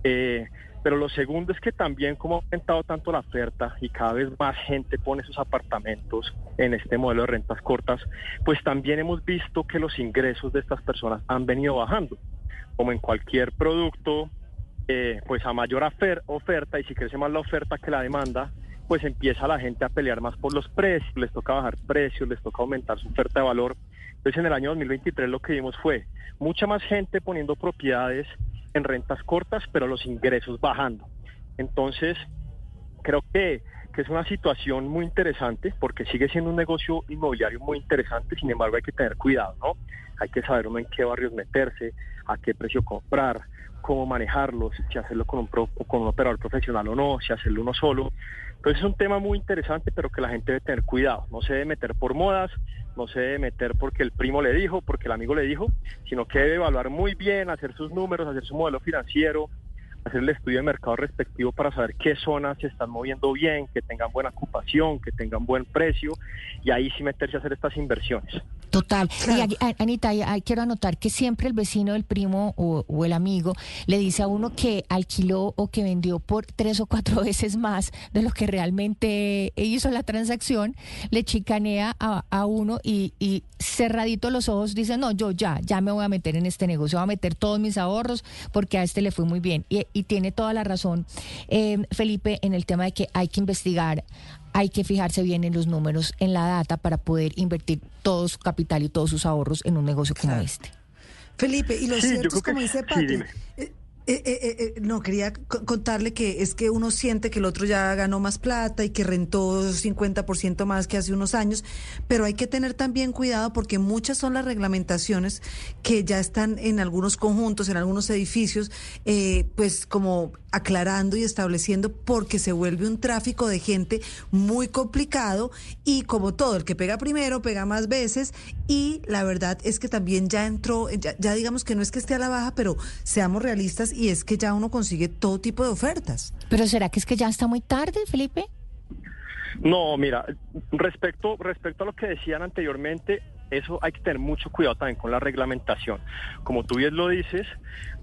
Eh, pero lo segundo es que también como ha aumentado tanto la oferta y cada vez más gente pone sus apartamentos en este modelo de rentas cortas, pues también hemos visto que los ingresos de estas personas han venido bajando. Como en cualquier producto, eh, pues a mayor oferta y si crece más la oferta que la demanda, pues empieza la gente a pelear más por los precios, les toca bajar precios, les toca aumentar su oferta de valor. Entonces en el año 2023 lo que vimos fue mucha más gente poniendo propiedades en rentas cortas, pero los ingresos bajando. Entonces, creo que, que es una situación muy interesante, porque sigue siendo un negocio inmobiliario muy interesante, sin embargo hay que tener cuidado, ¿no? Hay que saber uno en qué barrios meterse, a qué precio comprar, cómo manejarlos, si hacerlo con un, pro- con un operador profesional o no, si hacerlo uno solo. Entonces es un tema muy interesante, pero que la gente debe tener cuidado. No se debe meter por modas, no se debe meter porque el primo le dijo, porque el amigo le dijo, sino que debe evaluar muy bien, hacer sus números, hacer su modelo financiero, hacer el estudio de mercado respectivo para saber qué zonas se están moviendo bien, que tengan buena ocupación, que tengan buen precio, y ahí sí meterse a hacer estas inversiones. Total. Y Anita, quiero anotar que siempre el vecino del primo o, o el amigo le dice a uno que alquiló o que vendió por tres o cuatro (laughs) veces más de lo que realmente hizo la transacción, le chicanea a, a uno y, y cerradito los ojos dice, no, yo ya, ya me voy a meter en este negocio, voy a meter todos mis ahorros porque a este le fue muy bien. Y, y tiene toda la razón, eh, Felipe, en el tema de que hay que investigar, hay que fijarse bien en los números, en la data para poder invertir todo su capital y todos sus ahorros en un negocio como este. Felipe, y lo Sí, cierto es como que- dice Pati. eh, eh, eh, eh, no, quería co- contarle que es que uno siente que el otro ya ganó más plata y que rentó 50% más que hace unos años, pero hay que tener también cuidado porque muchas son las reglamentaciones que ya están en algunos conjuntos, en algunos edificios, eh, pues como aclarando y estableciendo porque se vuelve un tráfico de gente muy complicado y como todo, el que pega primero pega más veces y la verdad es que también ya entró, ya, ya digamos que no es que esté a la baja, pero seamos realistas y es que ya uno consigue todo tipo de ofertas. Pero ¿será que es que ya está muy tarde, Felipe? No, mira, respecto, respecto a lo que decían anteriormente, eso hay que tener mucho cuidado también con la reglamentación. Como tú bien lo dices,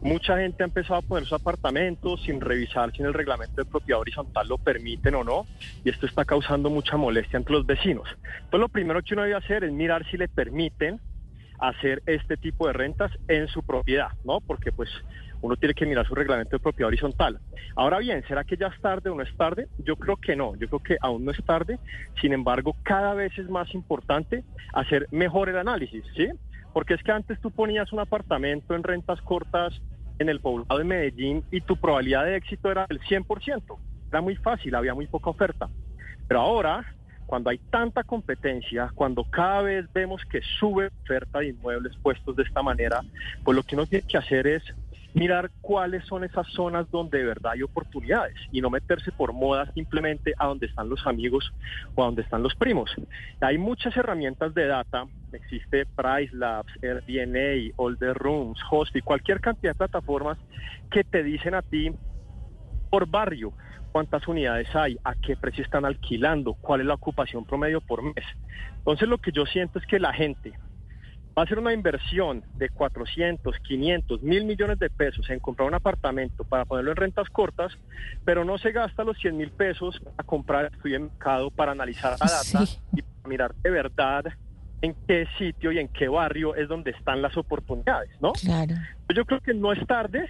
mucha gente ha empezado a poner sus apartamentos sin revisar si en el reglamento de propiedad horizontal lo permiten o no, y esto está causando mucha molestia entre los vecinos. Entonces lo primero que uno debe hacer es mirar si le permiten hacer este tipo de rentas en su propiedad, ¿no? Porque pues uno tiene que mirar su reglamento de propiedad horizontal. Ahora bien, ¿será que ya es tarde o no es tarde? Yo creo que no, yo creo que aún no es tarde, sin embargo, cada vez es más importante hacer mejor el análisis, ¿sí? Porque es que antes tú ponías un apartamento en rentas cortas en el poblado de Medellín y tu probabilidad de éxito era el 100%, era muy fácil, había muy poca oferta. Pero ahora, cuando hay tanta competencia, cuando cada vez vemos que sube oferta de inmuebles puestos de esta manera, pues lo que uno tiene que hacer es mirar cuáles son esas zonas donde de verdad hay oportunidades y no meterse por moda simplemente a donde están los amigos o a donde están los primos. Hay muchas herramientas de data, existe Price Labs, Airbnb, All the Rooms, Hosti, cualquier cantidad de plataformas que te dicen a ti por barrio cuántas unidades hay, a qué precio están alquilando, cuál es la ocupación promedio por mes. Entonces lo que yo siento es que la gente va a hacer una inversión de 400, 500, mil millones de pesos en comprar un apartamento para ponerlo en rentas cortas, pero no se gasta los 100 mil pesos a comprar estudio de mercado para analizar la data y para mirar de verdad en qué sitio y en qué barrio es donde están las oportunidades, ¿no? Claro. Yo creo que no es tarde,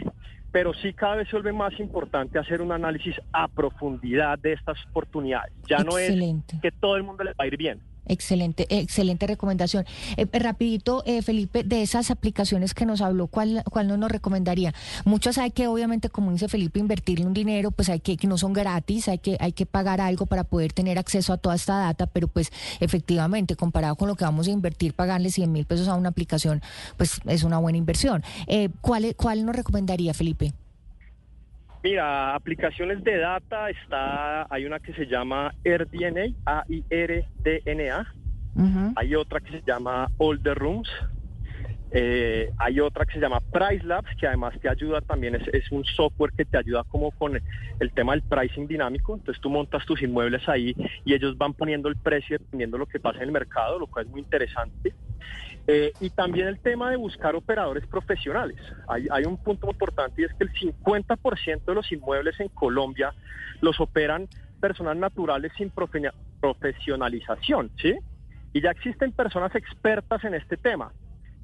pero sí cada vez se vuelve más importante hacer un análisis a profundidad de estas oportunidades. Ya no es que todo el mundo le va a ir bien. Excelente, excelente recomendación. Eh, rapidito, eh, Felipe, de esas aplicaciones que nos habló, ¿cuál, ¿cuál no nos recomendaría? Muchas hay que, obviamente, como dice Felipe, invertirle un dinero, pues hay que, que no son gratis, hay que, hay que pagar algo para poder tener acceso a toda esta data, pero pues efectivamente, comparado con lo que vamos a invertir, pagarle 100 mil pesos a una aplicación, pues es una buena inversión. Eh, ¿cuál, ¿Cuál nos recomendaría, Felipe? Mira, aplicaciones de data está, hay una que se llama AirDNA, A-I-R-D-N-A, hay otra que se llama All the Rooms, eh, hay otra que se llama Price Labs, que además te ayuda también, es, es un software que te ayuda como con el tema del pricing dinámico, entonces tú montas tus inmuebles ahí y ellos van poniendo el precio dependiendo de lo que pasa en el mercado, lo cual es muy interesante. Eh, y también el tema de buscar operadores profesionales. Hay, hay un punto importante y es que el 50% de los inmuebles en Colombia los operan personas naturales sin profe- profesionalización, ¿sí? Y ya existen personas expertas en este tema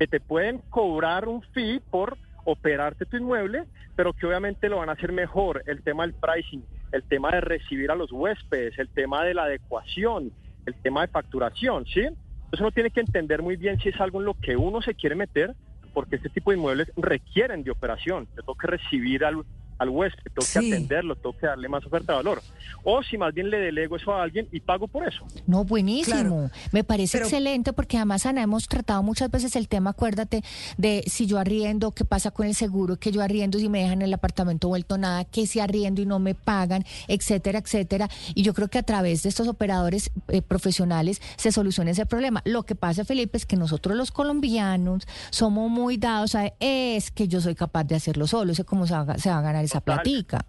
que te pueden cobrar un fee por operarte tu inmueble, pero que obviamente lo van a hacer mejor. El tema del pricing, el tema de recibir a los huéspedes, el tema de la adecuación, el tema de facturación, ¿sí? Entonces uno tiene que entender muy bien si es algo en lo que uno se quiere meter, porque este tipo de inmuebles requieren de operación. Te toca recibir al, al huésped, tengo Sí. que atenderlo, tengo que darle más oferta de valor. o si más bien le delego eso a alguien y pago por eso. No, buenísimo. Me parece Pero- excelente porque además, Ana, hemos tratado muchas veces el tema, acuérdate, de si yo arriendo, qué pasa con el seguro, que yo arriendo si me dejan el apartamento vuelto nada, que si arriendo y no me pagan, etcétera, etcétera. Y yo creo que a través de estos operadores eh, profesionales se soluciona ese problema. Lo que pasa, Felipe, es que nosotros los colombianos somos muy dados a es que yo soy capaz de hacerlo solo, sé cómo se va, se va a ganar esa platica.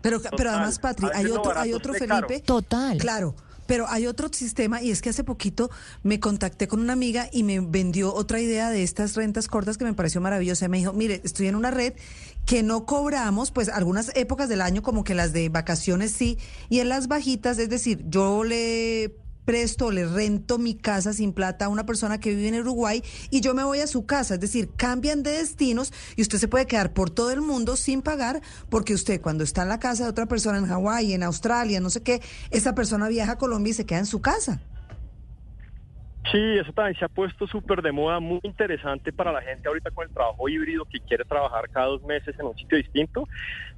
Pero, pero además, Patri, hay otro, hay otro. Felipe. Total. Claro. Pero hay otro sistema y es que hace poquito me contacté con una amiga y me vendió otra idea de estas rentas cortas que me pareció maravillosa. Me dijo, mire, estoy en una red que no cobramos, pues algunas épocas del año como que las de vacaciones sí, y en las bajitas, es decir, yo le presto, le rento mi casa sin plata a una persona que vive en Uruguay y yo me voy a su casa, es decir, cambian de destinos y usted se puede quedar por todo el mundo sin pagar porque usted cuando está en la casa de otra persona en Hawái, en Australia, no sé qué, esa persona viaja a Colombia y se queda en su casa. Sí, eso también se ha puesto súper de moda, muy interesante para la gente ahorita con el trabajo híbrido que quiere trabajar cada dos meses en un sitio distinto.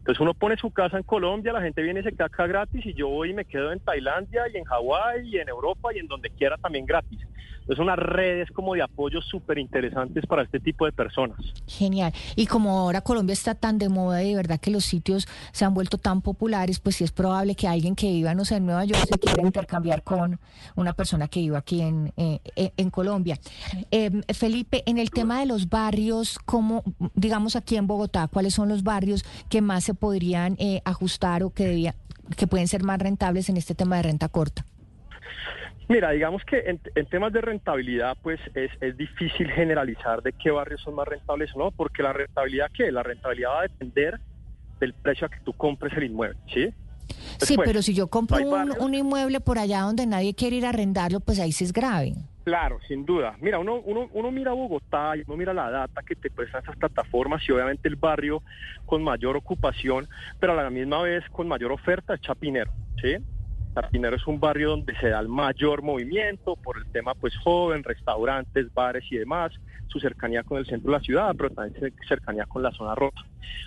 Entonces uno pone su casa en Colombia, la gente viene y se queda acá gratis y yo voy y me quedo en Tailandia y en Hawái y en Europa y en donde quiera también gratis. Entonces unas redes como de apoyo súper interesantes para este tipo de personas. Genial. Y como ahora Colombia está tan de moda y de verdad que los sitios se han vuelto tan populares, pues sí es probable que alguien que viva, no sé, en Nueva York se quiera intercambiar con una persona que viva aquí en, eh, eh, Colombia. Eh, Felipe, en el tema de los barrios, como digamos aquí en Bogotá, ¿cuáles son los barrios que más se podrían eh, ajustar o que, debía, que pueden ser más rentables en este tema de renta corta? Mira, digamos que en, en temas de rentabilidad, pues es, es difícil generalizar de qué barrios son más rentables o no, porque la rentabilidad, ¿qué? La rentabilidad va a depender del precio a que tú compres el inmueble, ¿sí? Sí, pero si yo compro un, un inmueble por allá donde nadie quiere ir a arrendarlo, pues ahí sí es grave. Claro, sin duda. Mira, uno, uno, uno mira Bogotá y uno mira la data que te prestan esas plataformas y obviamente el barrio con mayor ocupación, pero a la misma vez con mayor oferta es Chapinero, ¿sí? Chapinero es un barrio donde se da el mayor movimiento por el tema pues joven, restaurantes, bares y demás, su cercanía con el centro de la ciudad, pero también cer- cercanía con la zona rota.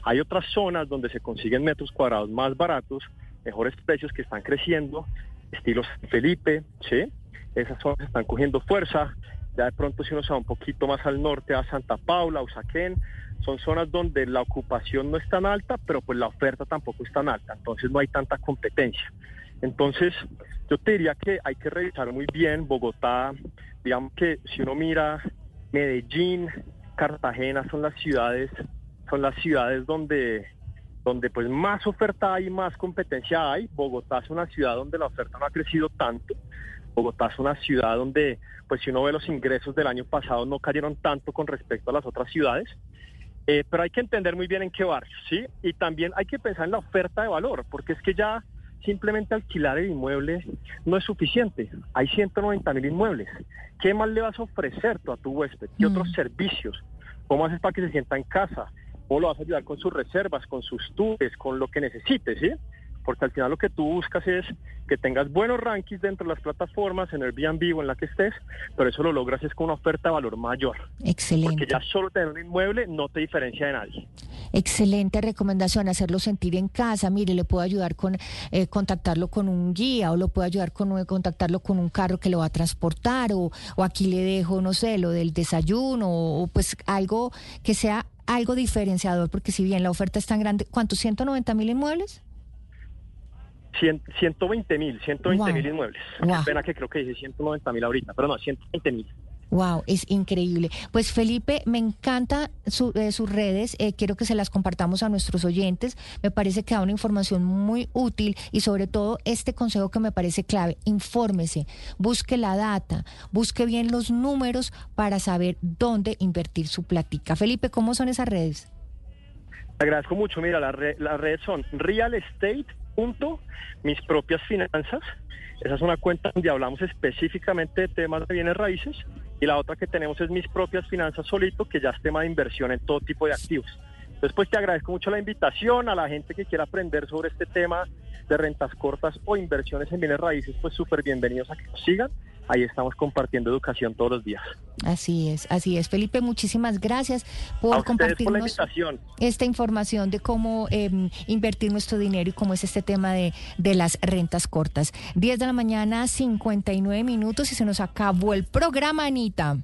Hay otras zonas donde se consiguen metros cuadrados más baratos, mejores precios que están creciendo, estilos Felipe, ¿sí? Esas zonas están cogiendo fuerza. Ya de pronto si uno se va un poquito más al norte a Santa Paula, Usaquén, son zonas donde la ocupación no es tan alta, pero pues la oferta tampoco es tan alta, entonces no hay tanta competencia. Entonces, yo te diría que hay que revisar muy bien Bogotá, digamos que si uno mira Medellín, Cartagena son las ciudades, son las ciudades donde donde pues más oferta hay, más competencia hay. Bogotá es una ciudad donde la oferta no ha crecido tanto. Bogotá es una ciudad donde, pues si uno ve los ingresos del año pasado, no cayeron tanto con respecto a las otras ciudades. Eh, pero hay que entender muy bien en qué barrio, ¿sí? Y también hay que pensar en la oferta de valor, porque es que ya simplemente alquilar el inmueble no es suficiente. Hay 190 mil inmuebles. ¿Qué más le vas a ofrecer tú a tu huésped? ¿Qué otros servicios? ¿Cómo haces para que se sienta en casa? ¿Cómo lo vas a ayudar con sus reservas, con sus tours, con lo que necesites, ¿sí? Porque al final lo que tú buscas es que tengas buenos rankings dentro de las plataformas, en Airbnb o en la que estés, pero eso lo logras es con una oferta de valor mayor. Excelente. Porque ya solo tener un inmueble no te diferencia de nadie. Excelente recomendación, hacerlo sentir en casa. Mire, le puedo ayudar con eh, contactarlo con un guía o lo puedo ayudar con eh, contactarlo con un carro que lo va a transportar o, o aquí le dejo, no sé, lo del desayuno o, o pues algo que sea algo diferenciador, porque si bien la oferta es tan grande, ¿cuántos? ¿190 mil inmuebles? Cien- 120 mil, 120 mil Wow. inmuebles. Wow. Qué pena que creo que dije 190 mil ahorita, pero no, 120 mil. Wow, es increíble. Pues Felipe, me encanta su- eh, sus redes, eh, quiero que se las compartamos a nuestros oyentes. Me parece que da una información muy útil y sobre todo este consejo que me parece clave, infórmese, busque la data, busque bien los números para saber dónde invertir su platica. Felipe, ¿cómo son esas redes? Te agradezco mucho. Mira, las las redes son real estate punto mis propias finanzas. Esa es una cuenta donde hablamos específicamente de temas de bienes raíces. Y la otra que tenemos es mis propias finanzas solito, que ya es tema de inversión en todo tipo de activos. Entonces, pues te agradezco mucho la invitación a la gente que quiera aprender sobre este tema de rentas cortas o inversiones en bienes raíces, pues súper bienvenidos a que nos sigan. Ahí estamos compartiendo educación todos los días. Así es, así es. Felipe, muchísimas gracias por compartirnos esta información de cómo eh, invertir nuestro dinero y cómo es este tema de, de las rentas cortas. 10 de la mañana, 59 minutos y se nos acabó el programa, Anita.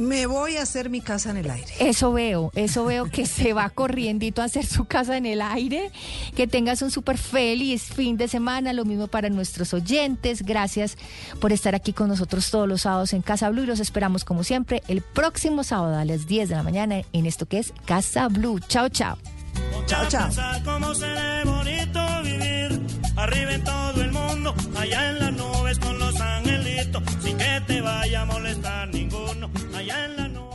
Me voy a hacer mi casa en el aire. Eso veo, eso veo que se va corriendito a hacer su casa en el aire. Que tengas un súper feliz fin de semana. Lo mismo para nuestros oyentes. Gracias por estar aquí con nosotros todos los sábados en Casa Blue. Y los esperamos, como siempre, el próximo sábado a las 10 de la mañana en esto que es Casa Blue. Chao, chao. Chao, chao. Pensar cómo se ve bonito vivir arriba en todo el mundo, allá en las nubes con los angelitos, sin que te vaya a molestar ninguno, allá en las